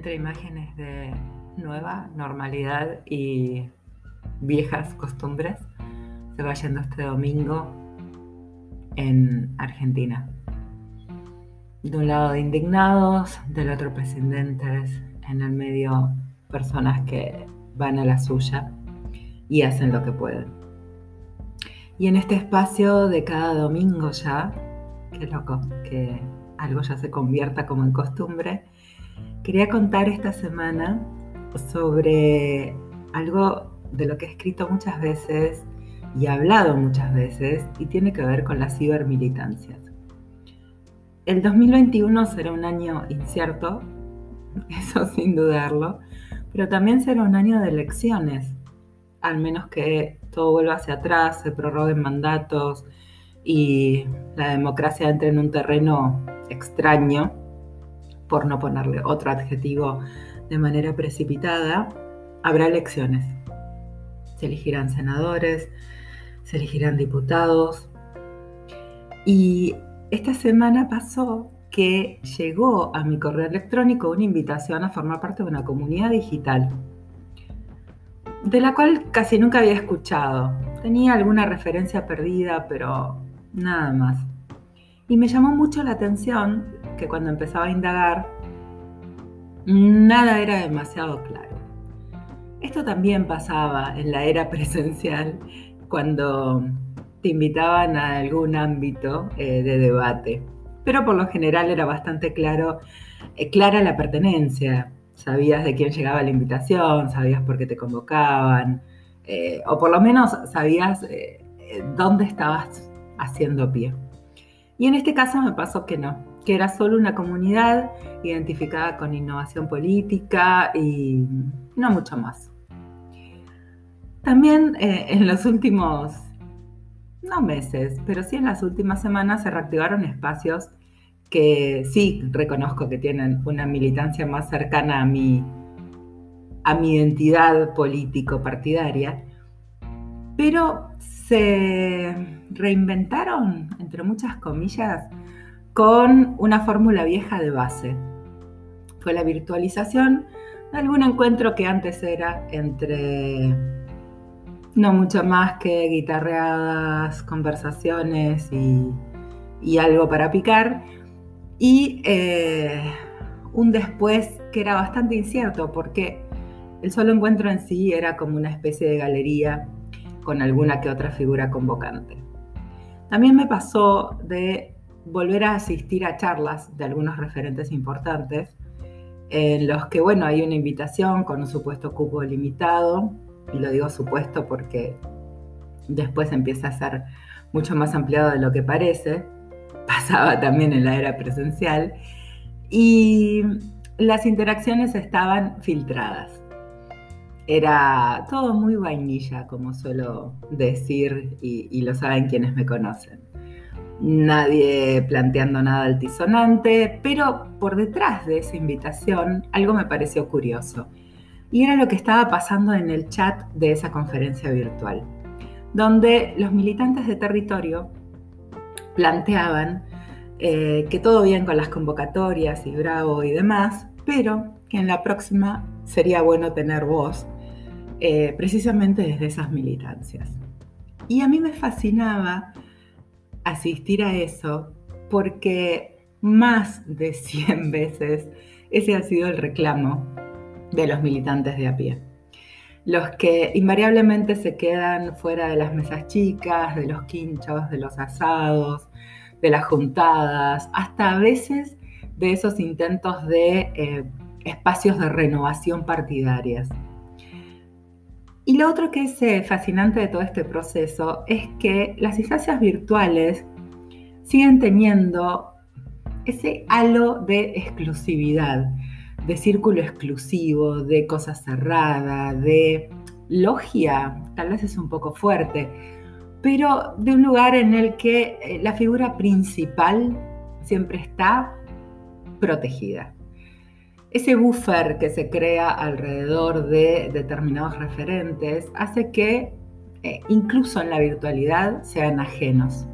entre imágenes de nueva normalidad y viejas costumbres, se va yendo este domingo en Argentina. De un lado de indignados, del otro presidentes, en el medio personas que van a la suya y hacen lo que pueden. Y en este espacio de cada domingo ya, qué loco, que algo ya se convierta como en costumbre, Quería contar esta semana sobre algo de lo que he escrito muchas veces y hablado muchas veces y tiene que ver con las cibermilitancias. El 2021 será un año incierto, eso sin dudarlo, pero también será un año de elecciones, al menos que todo vuelva hacia atrás, se prorroguen mandatos y la democracia entre en un terreno extraño por no ponerle otro adjetivo de manera precipitada, habrá elecciones. Se elegirán senadores, se elegirán diputados. Y esta semana pasó que llegó a mi correo electrónico una invitación a formar parte de una comunidad digital, de la cual casi nunca había escuchado. Tenía alguna referencia perdida, pero nada más. Y me llamó mucho la atención que cuando empezaba a indagar, nada era demasiado claro. Esto también pasaba en la era presencial cuando te invitaban a algún ámbito eh, de debate, pero por lo general era bastante claro, eh, clara la pertenencia. Sabías de quién llegaba la invitación, sabías por qué te convocaban, eh, o por lo menos sabías dónde estabas haciendo pie. Y en este caso me pasó que no, que era solo una comunidad identificada con innovación política y no mucho más. También eh, en los últimos, no meses, pero sí en las últimas semanas se reactivaron espacios que sí reconozco que tienen una militancia más cercana a mi, a mi identidad político-partidaria, pero se reinventaron, entre muchas comillas, con una fórmula vieja de base. Fue la virtualización de algún encuentro que antes era entre no mucho más que guitarreadas, conversaciones y, algo para picar. Y eh, un después que era bastante incierto porque el solo encuentro en sí era como una especie de galería con alguna que otra figura convocante. También me pasó de volver a asistir a charlas de algunos referentes importantes, en los que, bueno, hay una invitación con un supuesto cupo limitado, y lo digo supuesto porque después empieza a ser mucho más ampliado de lo que parece, pasaba también en la era presencial, y las interacciones estaban filtradas era todo muy vainilla, como suelo decir, y, lo saben quienes me conocen. Nadie planteando nada altisonante, pero por detrás de esa invitación algo me pareció curioso. Y era lo que estaba pasando en el chat de esa conferencia virtual, donde los militantes de territorio planteaban eh, que todo bien con las convocatorias y bravo y demás, pero que en la próxima sería bueno tener voz eh, precisamente desde esas militancias. Y a mí me fascinaba asistir a eso porque más de 100 veces ese ha sido el reclamo de los militantes de a pie. Los que invariablemente se quedan fuera de las mesas chicas, de los quinchos, de los asados, de las juntadas, hasta a veces de esos intentos de eh, espacios de renovación partidarias. Y lo otro que es eh, fascinante de todo este proceso es que las instancias virtuales siguen teniendo ese halo de exclusividad, de círculo exclusivo, de cosa cerrada, de logia, tal vez es un poco fuerte, pero de un lugar en el que eh, la figura principal siempre está protegida ese buffer que se crea alrededor de determinados referentes hace que eh, incluso en la virtualidad sean ajenos.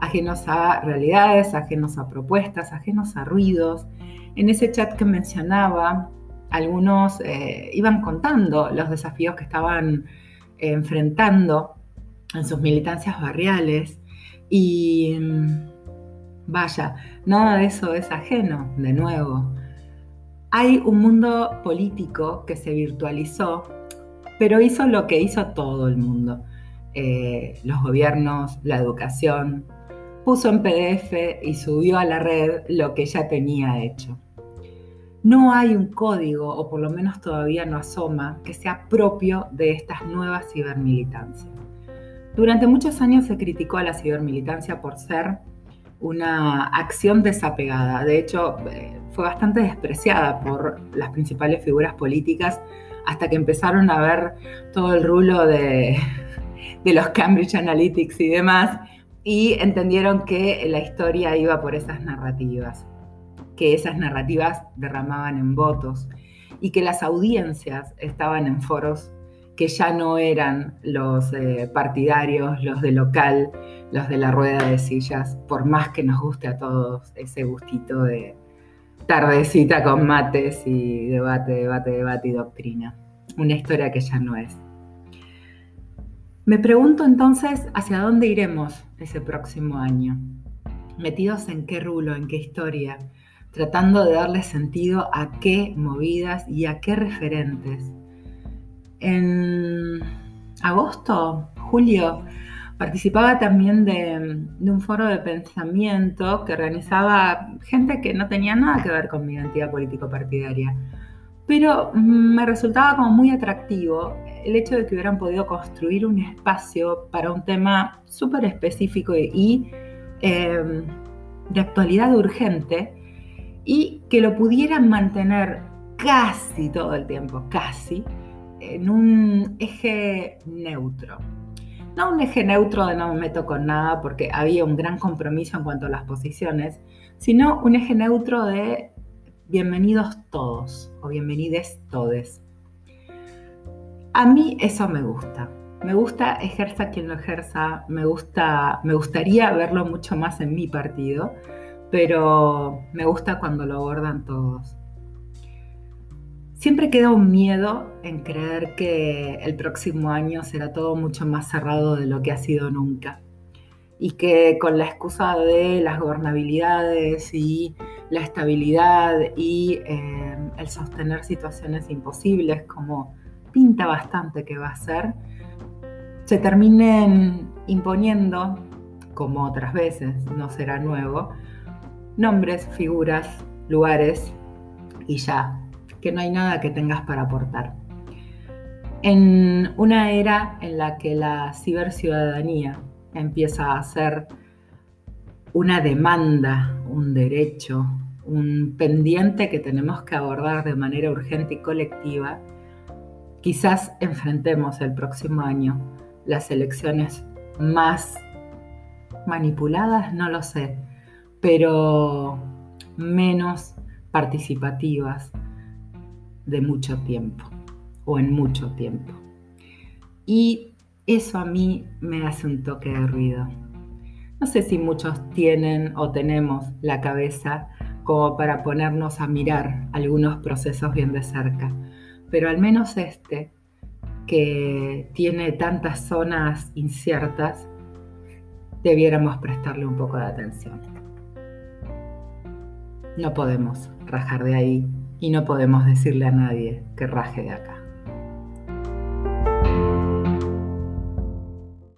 Ajenos a realidades, ajenos a propuestas, ajenos a ruidos. En ese chat que mencionaba, algunos eh, iban contando los desafíos que estaban enfrentando en sus militancias barriales y mm, vaya, nada de eso es ajeno, de nuevo. Hay un mundo político que se virtualizó, pero hizo lo que hizo todo el mundo. Eh, los gobiernos, la educación, puso en PDF y subió a la red lo que ya tenía hecho. No hay un código, o por lo menos todavía no asoma, que sea propio de estas nuevas cibermilitancias. Durante muchos años se criticó a la cibermilitancia por ser una acción desapegada. De hecho, eh, fue bastante despreciada por las principales figuras políticas hasta que empezaron a ver todo el rulo de, los Cambridge Analytics y demás y entendieron que la historia iba por esas narrativas, que esas narrativas derramaban en votos y que las audiencias estaban en foros que ya no eran los eh, partidarios, los de local, los de la rueda de sillas, por más que nos guste a todos ese gustito de tardecita con mates y debate, debate, debate y doctrina. Una historia que ya no es. Me pregunto entonces hacia dónde iremos ese próximo año. Metidos en qué rulo, en qué historia, tratando de darle sentido a qué movidas y a qué referentes en agosto, julio, participaba también de, un foro de pensamiento que organizaba gente que no tenía nada que ver con mi identidad político-partidaria. Pero me resultaba como muy atractivo el hecho de que hubieran podido construir un espacio para un tema súper específico y em, de actualidad urgente y que lo pudieran mantener casi todo el tiempo, casi, en un eje neutro. No un eje neutro de no me meto con nada porque había un gran compromiso en cuanto a las posiciones, sino un eje neutro de bienvenidos todos o bienvenides todes. A mí eso me gusta. Me gusta ejerza quien lo ejerza, me gusta, me gustaría verlo mucho más en mi partido, pero me gusta cuando lo abordan todos. Siempre queda un miedo en creer que el próximo año será todo mucho más cerrado de lo que ha sido nunca. Y que con la excusa de las gobernabilidades y la estabilidad y eh, el sostener situaciones imposibles, como pinta bastante que va a ser, se terminen imponiendo, como otras veces, no será nuevo, nombres, figuras, lugares y ya que no hay nada que tengas para aportar. En una era en la que la ciberciudadanía empieza a ser una demanda, un derecho, un pendiente que tenemos que abordar de manera urgente y colectiva, quizás enfrentemos el próximo año las elecciones más manipuladas, no lo sé, pero menos participativas, de mucho tiempo o en mucho tiempo. Y eso a mí me hace un toque de ruido. No sé si muchos tienen o tenemos la cabeza como para ponernos a mirar algunos procesos bien de cerca, pero al menos este, que tiene tantas zonas inciertas, debiéramos prestarle un poco de atención. No podemos rajar de ahí y no podemos decirle a nadie que raje de acá.